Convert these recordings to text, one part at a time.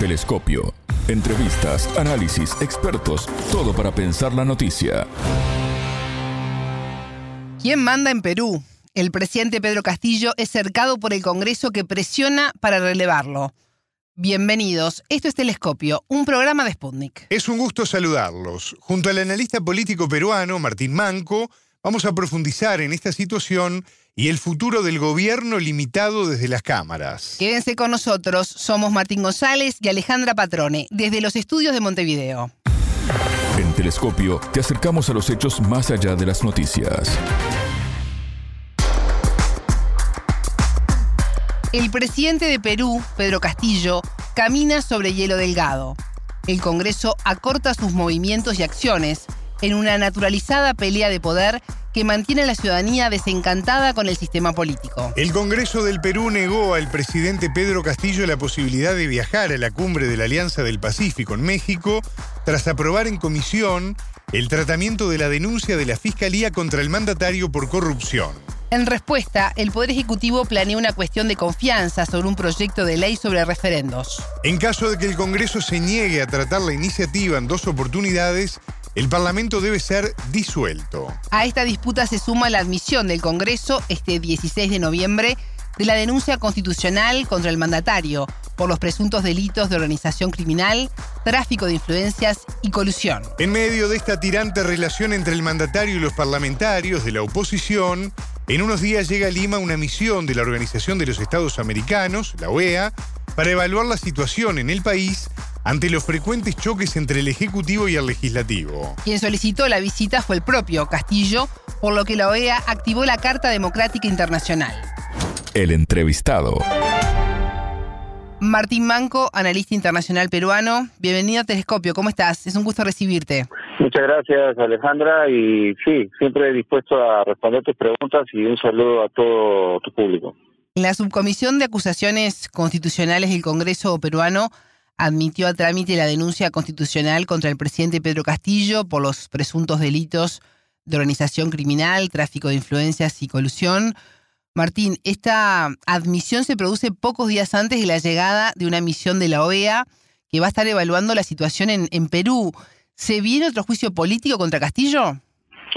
Telescopio. Entrevistas, análisis, expertos, todo para pensar la noticia. ¿Quién manda en Perú? El presidente Pedro Castillo es cercado por el Congreso que presiona para relevarlo. Bienvenidos, esto es Telescopio, un programa de Sputnik. Es un gusto saludarlos. Junto al analista político peruano Martín Manco, vamos a profundizar en esta situación y el futuro del gobierno limitado desde las cámaras. Quédense con nosotros, somos Martín González y Alejandra Patrone, desde los estudios de Montevideo. En Telescopio te acercamos a los hechos más allá de las noticias. El presidente de Perú, Pedro Castillo, camina sobre hielo delgado. El Congreso acorta sus movimientos y acciones en una naturalizada pelea de poder que mantiene a la ciudadanía desencantada con el sistema político. El Congreso del Perú negó al presidente Pedro Castillo la posibilidad de viajar a la cumbre de la Alianza del Pacífico en México tras aprobar en comisión el tratamiento de la denuncia de la Fiscalía contra el mandatario por corrupción. En respuesta, el Poder Ejecutivo planea una cuestión de confianza sobre un proyecto de ley sobre referendos. En caso de que el Congreso se niegue a tratar la iniciativa en dos oportunidades, el Parlamento debe ser disuelto. A esta disputa se suma la admisión del Congreso este 16 de noviembre de la denuncia constitucional contra el mandatario por los presuntos delitos de organización criminal, tráfico de influencias y colusión. En medio de esta tirante relación entre el mandatario y los parlamentarios de la oposición, en unos días llega a Lima una misión de la Organización de los Estados Americanos, la OEA, para evaluar la situación en el país ante los frecuentes choques entre el Ejecutivo y el Legislativo. Quien solicitó la visita fue el propio Castillo, por lo que la OEA activó la Carta Democrática Internacional. El entrevistado. Martín Manco, analista internacional peruano. Bienvenido a Telescopio, ¿cómo estás? Es un gusto recibirte. Muchas gracias Alejandra y sí, siempre dispuesto a responder tus preguntas y un saludo a todo tu público. La Subcomisión de Acusaciones Constitucionales del Congreso peruano admitió a trámite la denuncia constitucional contra el presidente Pedro Castillo por los presuntos delitos de organización criminal, tráfico de influencias y colusión. Martín, esta admisión se produce pocos días antes de la llegada de una misión de la OEA que va a estar evaluando la situación en, Perú. ¿Se viene otro juicio político contra Castillo?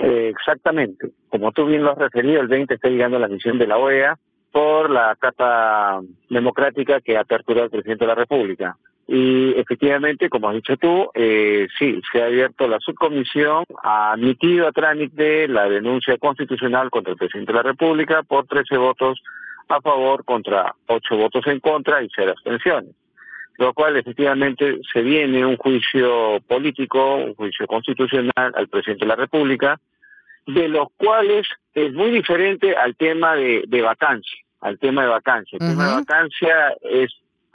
Eh, exactamente. Como tú bien lo has referido, el 20 está llegando la misión de la OEA por la Carta Democrática que aperturó el presidente de la República. Y efectivamente, como has dicho tú, eh, sí, se ha abierto la subcomisión, ha admitido a trámite la denuncia constitucional contra el presidente de la República por 13 votos a favor contra 8 votos en contra y 0 abstenciones. Lo cual efectivamente se viene un juicio político, un juicio constitucional al presidente de la República, de los cuales es muy diferente al tema de, de vacancia, al tema de vacancia. El tema de vacancia es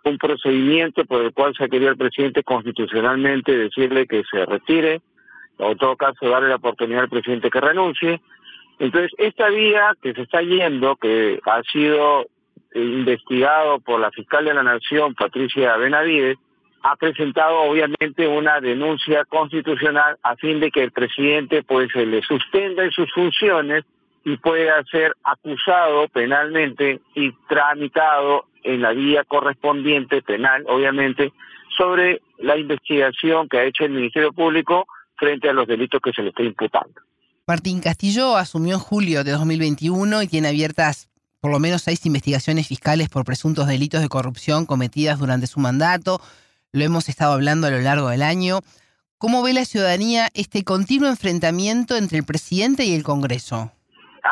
un procedimiento por el cual se quería el presidente constitucionalmente decirle que se retire, o en todo caso darle la oportunidad al presidente que renuncie. Entonces, esta vía que se está yendo, que ha sido investigado por la fiscal de la Nación, Patricia Benavides, ha presentado obviamente una denuncia constitucional a fin de que el presidente pues se le suspenda en sus funciones y pueda ser acusado penalmente y tramitado en la vía correspondiente penal, obviamente, sobre la investigación que ha hecho el Ministerio Público frente a los delitos que se le está imputando. Martín Castillo asumió en julio de 2021 y tiene abiertas por lo menos seis investigaciones fiscales por presuntos delitos de corrupción cometidas durante su mandato. Lo hemos estado hablando a lo largo del año. ¿Cómo ve la ciudadanía este continuo enfrentamiento entre el presidente y el Congreso?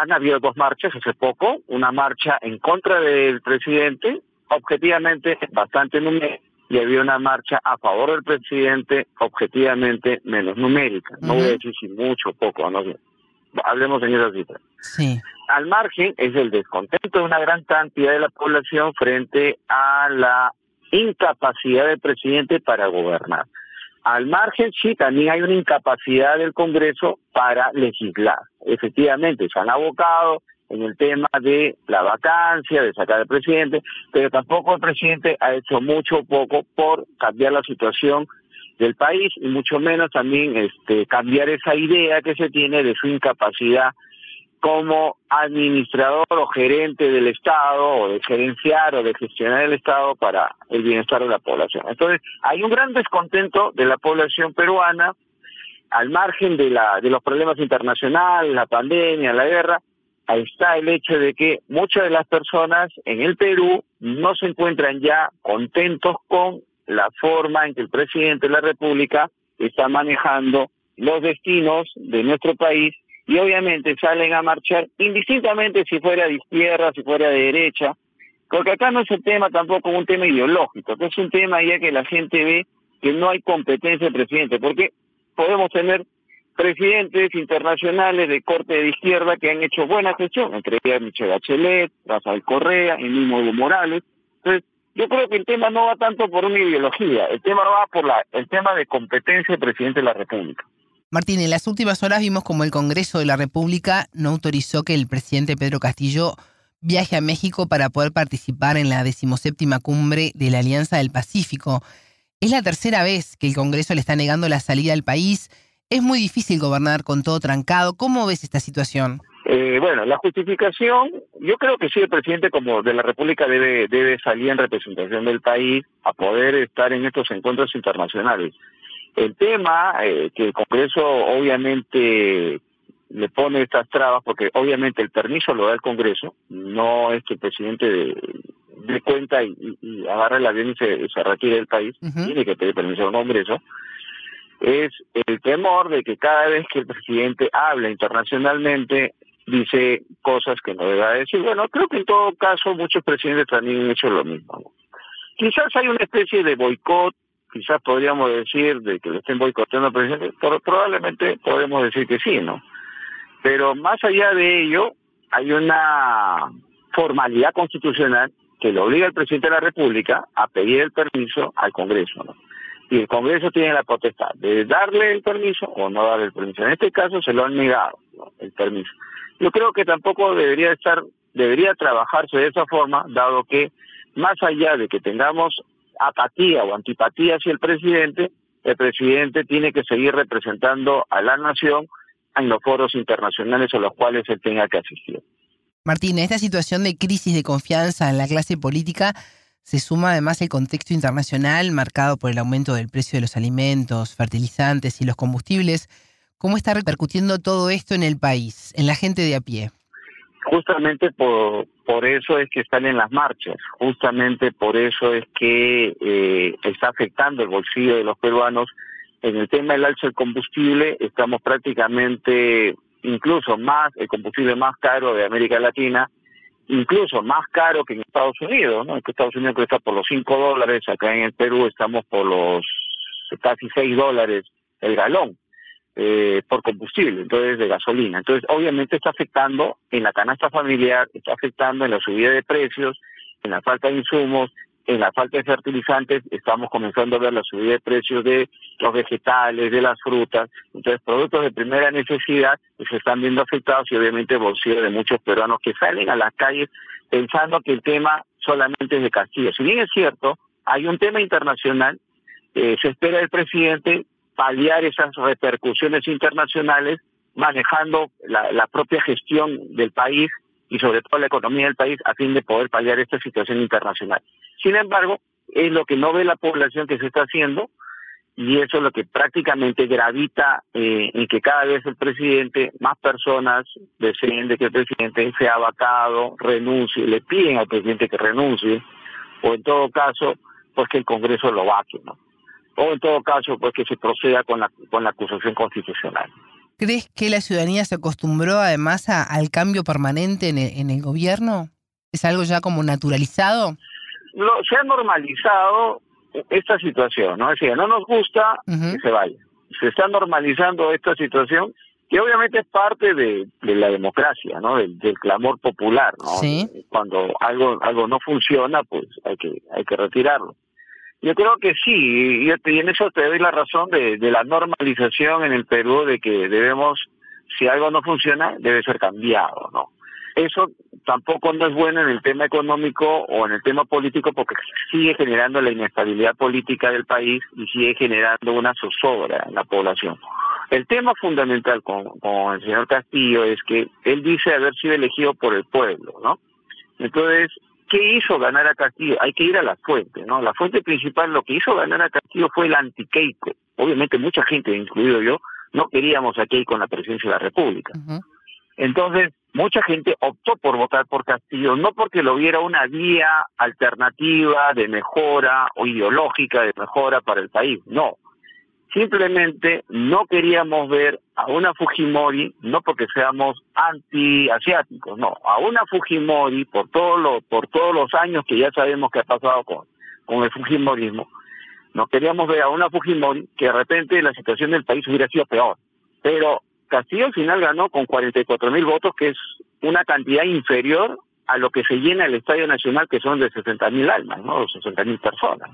Han habido dos marchas hace poco, una marcha en contra del presidente, objetivamente bastante numérica, y había una marcha a favor del presidente, objetivamente menos numérica. No voy a decir si mucho o poco, no hablemos en esa cifra. Sí. Al margen es el descontento de una gran cantidad de la población frente a la incapacidad del presidente para gobernar. Al margen, sí, también hay una incapacidad del Congreso para legislar. Efectivamente, se han abocado en el tema de la vacancia, de sacar al presidente, pero tampoco el presidente ha hecho mucho o poco por cambiar la situación del país y mucho menos también este, cambiar esa idea que se tiene de su incapacidad como administrador o gerente del Estado, o de gerenciar o de gestionar el Estado para el bienestar de la población. Entonces, hay un gran descontento de la población peruana, al margen de, la, de los problemas internacionales, la pandemia, la guerra, está el hecho de que muchas de las personas en el Perú no se encuentran ya contentos con la forma en que el presidente de la República está manejando los destinos de nuestro país y obviamente salen a marchar indistintamente si fuera de izquierda, si fuera de derecha, porque acá no es un tema tampoco un tema ideológico, es un tema ya que la gente ve que no hay competencia de presidente, porque podemos tener presidentes internacionales de corte de izquierda que han hecho buena gestión, entre ellas Michelle Bachelet, Rafael Correa, el mismo Evo Morales. Entonces, yo creo que el tema no va tanto por una ideología, el tema va por la, el tema de competencia del presidente de la República. Martín, en las últimas horas vimos como el Congreso de la República no autorizó que el presidente Pedro Castillo viaje a México para poder participar en la decimoséptima cumbre de la Alianza del Pacífico. Es la tercera vez que el Congreso le está negando la salida al país. Es muy difícil gobernar con todo trancado. ¿Cómo ves esta situación? Eh, bueno, la justificación, yo creo que sí, el presidente como de la República debe, debe salir en representación del país a poder estar en estos encuentros internacionales. El tema eh, que el Congreso obviamente le pone estas trabas, porque obviamente el permiso lo da el Congreso, no es que el presidente dé cuenta y, y, agarre el avión y se, se retire del país, tiene que pedir permiso al Congreso, es el temor de que cada vez que el presidente habla internacionalmente dice cosas que no deba decir. Bueno, creo que en todo caso muchos presidentes también han hecho lo mismo. Quizás hay una especie de boicot quizás podríamos decir de que le estén boicoteando al presidente, probablemente podemos decir que sí, ¿no? Pero más allá de ello, hay una formalidad constitucional que le obliga al presidente de la República a pedir el permiso al Congreso, ¿no? Y el Congreso tiene la potestad de darle el permiso o no darle el permiso. En este caso se lo han negado el permiso. Yo creo que tampoco debería estar, debería trabajarse de esa forma, dado que más allá de que tengamos apatía o antipatía hacia el presidente, el presidente tiene que seguir representando a la nación en los foros internacionales a los cuales él tenga que asistir. Martín, esta situación de crisis de confianza en la clase política se suma además el contexto internacional marcado por el aumento del precio de los alimentos, fertilizantes y los combustibles. ¿Cómo está repercutiendo todo esto en el país, en la gente de a pie? Justamente por, por eso es que están en las marchas, justamente por eso es que eh, está afectando el bolsillo de los peruanos. En el tema del alza del combustible, estamos prácticamente incluso más, el combustible más caro de América Latina, incluso más caro que en Estados Unidos, ¿no? Estados Unidos está por los 5 dólares, acá en el Perú estamos por los casi 6 dólares el galón eh, por combustible, entonces de gasolina. Entonces, obviamente está afectando en la canasta familiar, está afectando en la subida de precios, en la falta de insumos, en la falta de fertilizantes, estamos comenzando a ver la subida de precios de los vegetales, de las frutas, entonces productos de primera necesidad se están viendo afectados y obviamente el bolsillo de muchos peruanos que salen a las calles pensando que el tema solamente es de Castilla. Si bien es cierto, hay un tema internacional, eh, se espera del presidente paliar esas repercusiones internacionales manejando la, propia gestión del país y sobre todo la economía del país a fin de poder paliar esta situación internacional. Sin embargo, es lo que no ve la población que se está haciendo y eso es lo que prácticamente gravita eh, en que cada vez el presidente, más personas deseen de que el presidente sea vacado, renuncie, le piden al presidente que renuncie o en todo caso, pues que el Congreso lo vaque, ¿no? O en todo caso pues que se proceda con la, con la acusación constitucional. ¿Crees que la ciudadanía se acostumbró además al cambio permanente en el, en el, gobierno? ¿Es algo ya como naturalizado? No, se ha normalizado esta situación, ¿no? Es decir, no nos gusta que se vaya. Se está normalizando esta situación que obviamente es parte de, de la democracia, ¿no? Del, del, clamor popular, ¿no? ¿Sí? Cuando algo algo no funciona, pues hay que hay que retirarlo. Yo creo que sí, y, en eso te doy la razón de, la normalización en el Perú de que debemos, si algo no funciona, debe ser cambiado, ¿no? Eso tampoco no es bueno en el tema económico o en el tema político porque sigue generando la inestabilidad política del país y sigue generando una zozobra en la población. El tema fundamental con, con el señor Castillo es que él dice haber sido elegido por el pueblo, ¿no? Entonces, ¿qué hizo ganar a Castillo? Hay que ir a la fuente, ¿no? La fuente principal, lo que hizo ganar a Castillo fue el anti-Keiko. Obviamente mucha gente, incluido yo, no queríamos a Keiko en la presidencia de la República. Entonces, mucha gente optó por votar por Castillo, no porque lo viera una vía alternativa de mejora o ideológica de mejora para el país, no. Simplemente no queríamos ver a una Fujimori, no porque seamos anti-asiáticos, no, a una Fujimori por, todo lo, por todos los años que ya sabemos que ha pasado con, con el Fujimorismo, no queríamos ver a una Fujimori que de repente la situación del país hubiera sido peor. Pero Castillo al final ganó con 44 mil votos, que es una cantidad inferior a lo que se llena el Estadio Nacional, que son de 60 mil almas, ¿no? 60 mil personas.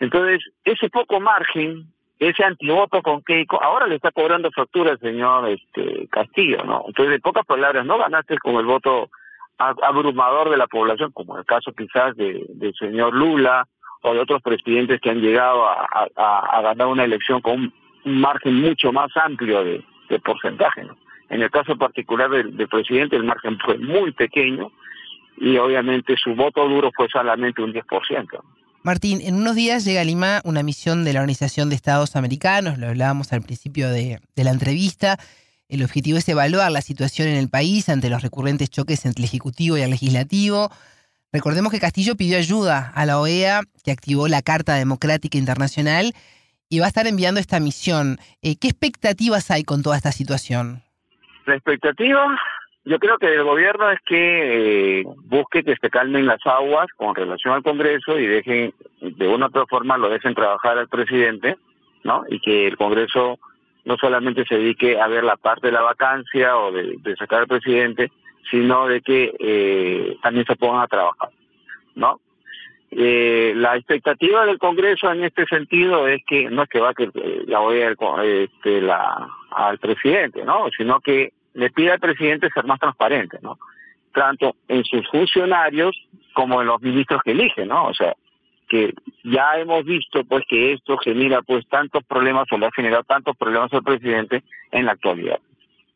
Entonces, ese poco margen, ese antivoto con Keiko, ahora le está cobrando factura al señor este, Castillo, ¿no? Entonces, de pocas palabras, no ganaste con el voto abrumador de la población, como el caso quizás de, del señor Lula o de otros presidentes que han llegado a, a ganar una elección con un margen mucho más amplio de, de porcentaje. En el caso particular del, presidente, el margen fue muy pequeño y obviamente su voto duro fue solamente un 10%. Martín, en unos días llega a Lima una misión de la Organización de Estados Americanos, lo hablábamos al principio de, la entrevista. El objetivo es evaluar la situación en el país ante los recurrentes choques entre el Ejecutivo y el Legislativo. Recordemos que Castillo pidió ayuda a la OEA, que activó la Carta Democrática Internacional y va a estar enviando esta misión. Eh, ¿Qué expectativas hay con toda esta situación? La expectativa, yo creo que del gobierno es que eh, busque que se calmen las aguas con relación al Congreso y dejen, de una u otra forma, lo dejen trabajar al presidente, ¿no? Y que el Congreso no solamente se dedique a ver la parte de la vacancia o de, sacar al presidente, sino de que eh, también se pongan a trabajar, ¿no? Eh, la expectativa del Congreso en este sentido es que no es que va que la OEA este, la, al presidente, ¿no? Sino que le pida al presidente ser más transparente, ¿no? Tanto en sus funcionarios como en los ministros que elige, ¿no? O sea, que ya hemos visto pues que esto genera pues tantos problemas o le ha generado tantos problemas al presidente en la actualidad.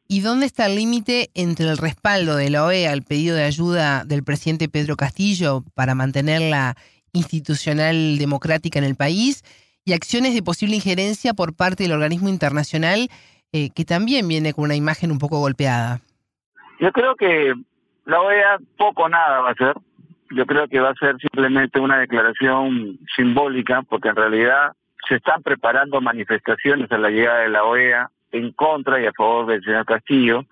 ¿Y dónde está el límite entre el respaldo de la OEA al pedido de ayuda del presidente Pedro Castillo para mantener la institucional democrática en el país y acciones de posible injerencia por parte del organismo internacional eh, que también viene con una imagen un poco golpeada? Yo creo que la OEA poco nada va a hacer. Yo creo que va a ser simplemente una declaración simbólica porque en realidad se están preparando manifestaciones a la llegada de la OEA en contra y a favor del señor Castillo.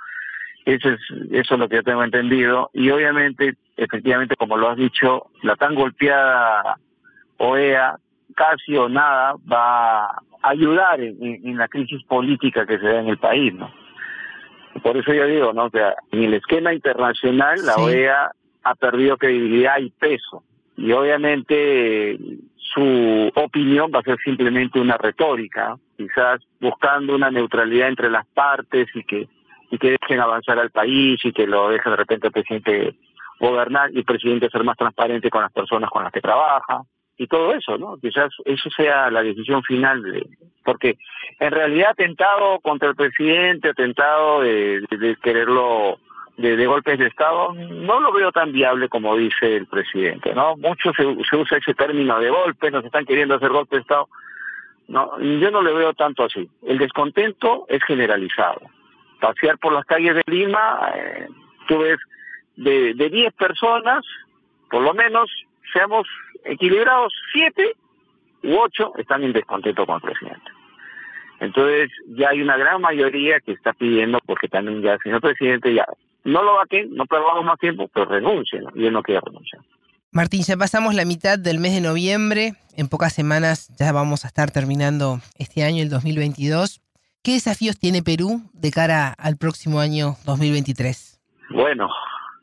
Eso es, eso es lo que yo tengo entendido. Y obviamente, efectivamente, como lo has dicho, la tan golpeada OEA casi o nada va a ayudar en, la crisis política que se da en el país, ¿no? Por eso yo digo, ¿no? O sea, en el esquema internacional la OEA ha perdido credibilidad y peso. Y obviamente su opinión va a ser simplemente una retórica, quizás buscando una neutralidad entre las partes y que y que dejen avanzar al país y que lo dejen de repente el presidente gobernar y el presidente ser más transparente con las personas con las que trabaja y todo eso, ¿no? Quizás eso sea la decisión final, de, porque en realidad atentado contra el presidente, atentado de, quererlo de, golpes de Estado, no lo veo tan viable como dice el presidente, ¿no? Mucho se, se usa ese término de golpe, nos están queriendo hacer golpe de Estado. No, yo no le veo tanto así. El descontento es generalizado. Pasear por las calles de Lima, eh, tú ves de 10 personas, por lo menos, seamos equilibrados, 7 u 8 están en descontento con el presidente. Entonces, ya hay una gran mayoría que está pidiendo, porque también ya el señor presidente ya no lo va que no perdamos más tiempo, pero renuncie, y él no quiere renunciar. Martín, ya pasamos la mitad del mes de noviembre. En pocas semanas ya vamos a estar terminando este año, el 2022. ¿Qué desafíos tiene Perú de cara al próximo año 2023? Bueno,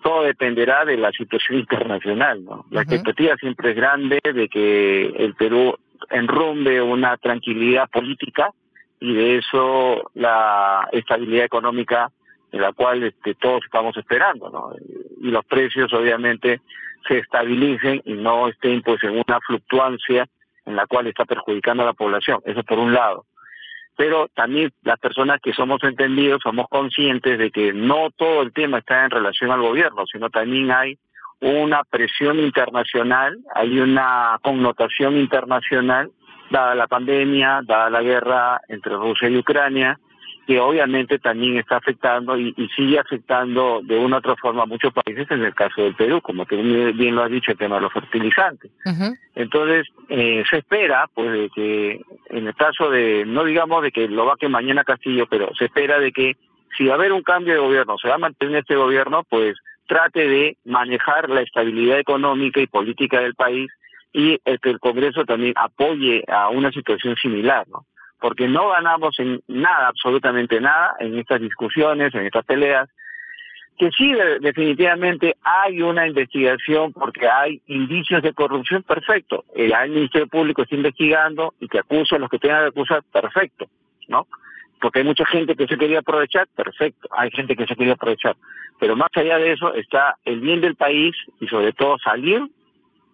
todo dependerá de la situación internacional, ¿no? La expectativa siempre es grande de que el Perú enrumbe una tranquilidad política y de eso la estabilidad económica en la cual este, todos estamos esperando, ¿no? Y los precios obviamente se estabilicen y no estén pues en una fluctuancia en la cual está perjudicando a la población. Eso por un lado. Pero también las personas que somos entendidos somos conscientes de que no todo el tema está en relación al gobierno, sino también hay una presión internacional, hay una connotación internacional, dada la pandemia, dada la guerra entre Rusia y Ucrania, que obviamente también está afectando y, sigue afectando de una u otra forma a muchos países, en el caso del Perú, como tú bien lo has dicho, el tema de los fertilizantes. Entonces, eh, se espera, pues, de que en el caso de, no digamos de que lo va que mañana Castillo, pero se espera de que si va a haber un cambio de gobierno, se va a mantener este gobierno, pues trate de manejar la estabilidad económica y política del país y el que el Congreso también apoye a una situación similar, ¿no? Porque no ganamos en nada, absolutamente nada, en estas discusiones, en estas peleas, que sí definitivamente hay una investigación porque hay indicios de corrupción, perfecto. El Ministerio Público está investigando y que acusa a los que tengan que acusar, perfecto, ¿no? Porque hay mucha gente que se quería aprovechar, perfecto, hay gente que se quería aprovechar. Pero más allá de eso está el bien del país y sobre todo salir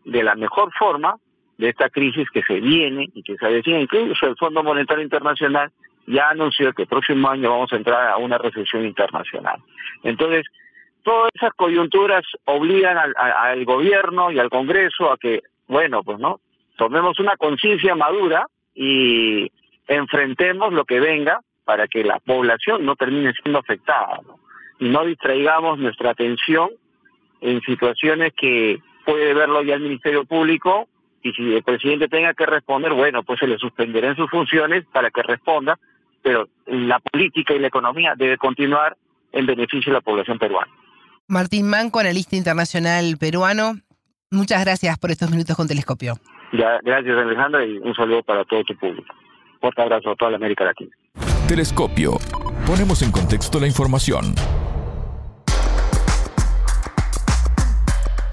de la mejor forma de esta crisis que se viene y que se decía incluso el Fondo Monetario Internacional ya anunció que el próximo año vamos a entrar a una recesión internacional. Entonces, todas esas coyunturas obligan al, gobierno y al Congreso a que, bueno, pues no, tomemos una conciencia madura y enfrentemos lo que venga para que la población no termine siendo afectada. y no distraigamos nuestra atención en situaciones que puede verlo ya el Ministerio Público y si el presidente tenga que responder, bueno, pues se le suspenderá en sus funciones para que responda, pero la política y la economía debe continuar en beneficio de la población peruana. Martín Manco, analista internacional peruano, muchas gracias por estos minutos con Telescopio. Ya, gracias Alejandra y un saludo para todo tu público. Fuerte abrazo a toda la América Latina. Telescopio. Ponemos en contexto la información.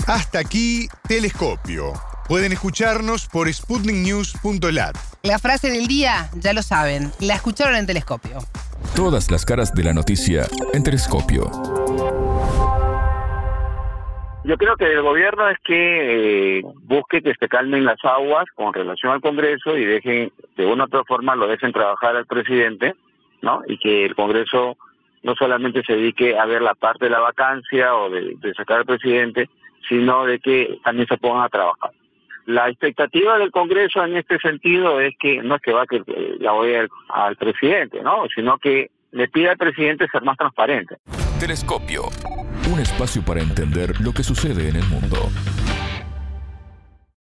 Hasta aquí, Telescopio. Pueden escucharnos por sputniknews.lat. La frase del día, ya lo saben, la escucharon en Telescopio. Todas las caras de la noticia en Telescopio. Yo creo que el gobierno es que eh, busque que se calmen las aguas con relación al Congreso y dejen, de una u otra forma, lo dejen trabajar al presidente, ¿no? Y que el Congreso no solamente se dedique a ver la parte de la vacancia o de sacar al presidente, sino de que también se pongan a trabajar. La expectativa del Congreso en este sentido es que no es que va que la voy al, al presidente, ¿no? sino que le pida al presidente ser más transparente. Telescopio, un espacio para entender lo que sucede en el mundo.